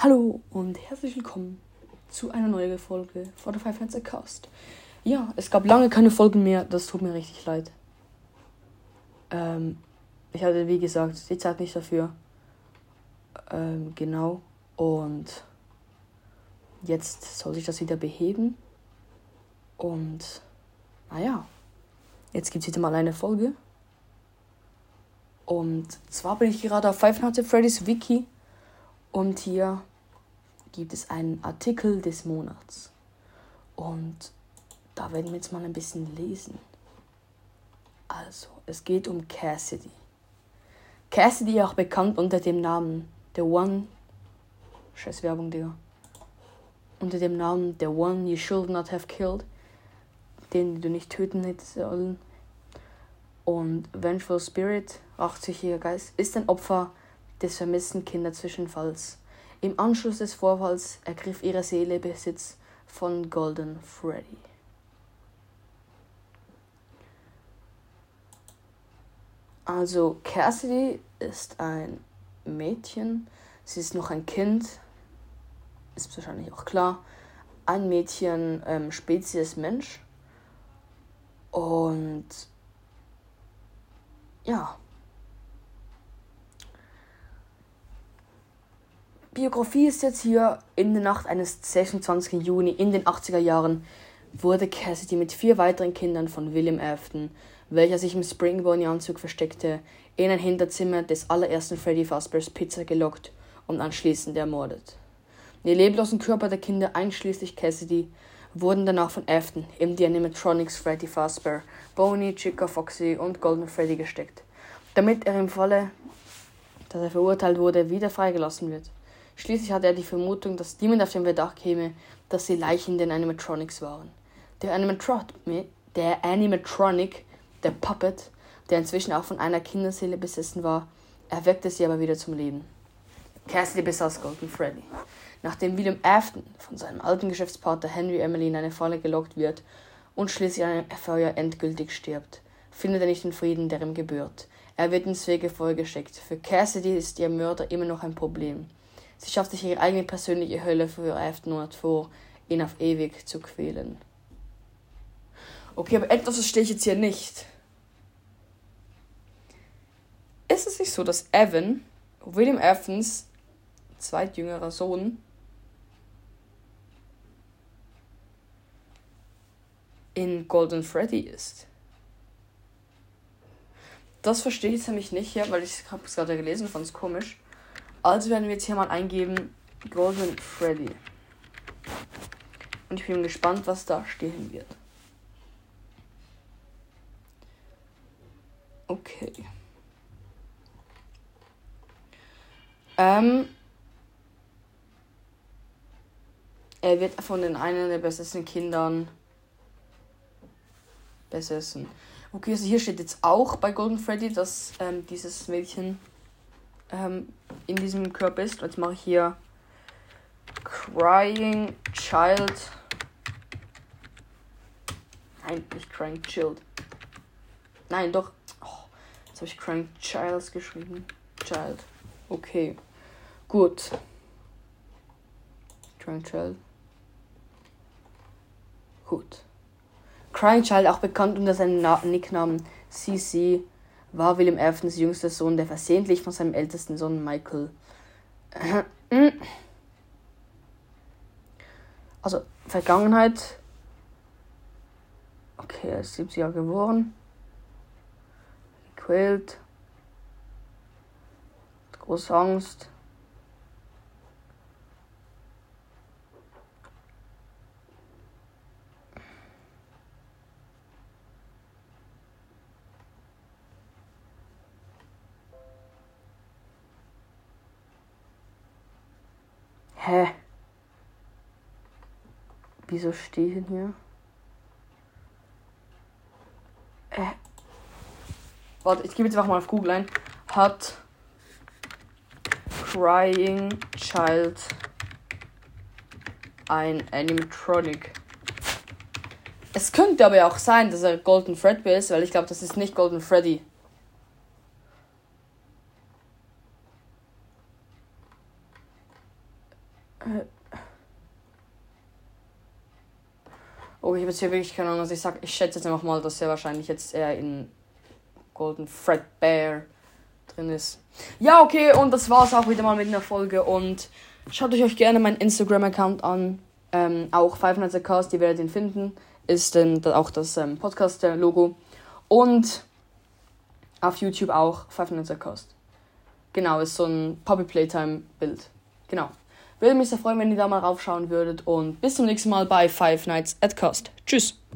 Hallo und herzlich willkommen zu einer neuen Folge von der Five Nights Cast. Ja, es gab lange keine Folgen mehr, das tut mir richtig leid. Ähm, ich hatte, wie gesagt, die Zeit nicht dafür. Ähm, genau. Und jetzt soll sich das wieder beheben. Und, naja, jetzt gibt es wieder mal eine Folge. Und zwar bin ich gerade auf Five Nights at Freddy's Wiki und hier gibt es einen Artikel des Monats. Und da werden wir jetzt mal ein bisschen lesen. Also, es geht um Cassidy. Cassidy auch bekannt unter dem Namen The One. Scheiß Werbung, Digga. Unter dem Namen The One You Should Not Have Killed. Den du nicht töten hättest sollen. Und Vengeful Spirit, 80-jähriger Geist, ist ein Opfer des vermissten Kinderzwischenfalls. Im Anschluss des Vorfalls ergriff ihre Seele Besitz von Golden Freddy. Also Cassidy ist ein Mädchen, sie ist noch ein Kind, ist wahrscheinlich auch klar. Ein Mädchen, ähm, Spezies Mensch. Und ja, Biografie ist jetzt hier in der Nacht eines 26. Juni in den 80er Jahren wurde Cassidy mit vier weiteren Kindern von William Afton, welcher sich im Springbone-Anzug versteckte, in ein Hinterzimmer des allerersten Freddy Fazbear's Pizza gelockt und anschließend ermordet. Die leblosen Körper der Kinder, einschließlich Cassidy, wurden danach von Afton in die Animatronics Freddy Fazbear, Boney, Chica Foxy und Golden Freddy gesteckt, damit er im Falle, dass er verurteilt wurde, wieder freigelassen wird. Schließlich hatte er die Vermutung, dass niemand auf den Verdacht käme, dass die Leichen den Animatronics waren. Der, Animatro der Animatronic, der Puppet, der inzwischen auch von einer Kinderseele besessen war, erweckte sie aber wieder zum Leben. Cassidy besaß Golden Freddy. Nachdem William Afton von seinem alten Geschäftspartner Henry Emily in eine Falle gelockt wird und schließlich an einem Feuer endgültig stirbt, findet er nicht den Frieden, der ihm gebührt. Er wird ins Fegefeuer gesteckt. Für Cassidy ist ihr Mörder immer noch ein Problem. Sie schafft sich ihre eigene persönliche Hölle für Afton vor, ihn auf ewig zu quälen. Okay, aber etwas verstehe ich jetzt hier nicht. Ist es nicht so, dass Evan, William Evans zweitjüngerer Sohn, in Golden Freddy ist? Das verstehe ich nämlich nicht hier, weil ich habe es gerade gelesen, fand es komisch. Also werden wir jetzt hier mal eingeben Golden Freddy. Und ich bin gespannt, was da stehen wird. Okay. Ähm, er wird von den einen der besten Kindern besessen. Okay, also hier steht jetzt auch bei Golden Freddy, dass ähm, dieses Mädchen ähm, in diesem Körper ist. Jetzt mache ich hier Crying Child. Nein, nicht Crying Child. Nein, doch. Oh, jetzt habe ich Crying Child geschrieben. Child. Okay. Gut. Crying Child. Gut. Crying Child, auch bekannt unter seinem Na Nicknamen CC, war William Aftons jüngster Sohn, der versehentlich von seinem ältesten Sohn Michael. Also, Vergangenheit. Okay, er ist 70 Jahre geboren. Gequält. Große Angst. Hä? Wieso stehen hier? Äh. Warte, ich gebe jetzt einfach mal auf Google ein. Hat Crying Child ein Animatronic? Es könnte aber auch sein, dass er Golden Freddy ist, weil ich glaube, das ist nicht Golden Freddy. Oh, ich habe jetzt hier wirklich keine Ahnung. Also ich sag, ich schätze jetzt einfach mal, dass er wahrscheinlich jetzt eher in Golden Fredbear drin ist. Ja, okay, und das war's auch wieder mal mit einer Folge. Und schaut euch gerne meinen Instagram-Account an. Ähm, auch Five Nights at Cast, ihr werdet ihn finden. Ist ähm, auch das ähm, Podcast-Logo. Und auf YouTube auch Five Nights at Cast. Genau, ist so ein Puppy Playtime-Bild. Genau. Würde mich sehr freuen, wenn ihr da mal raufschauen würdet. Und bis zum nächsten Mal bei Five Nights at Cost. Tschüss.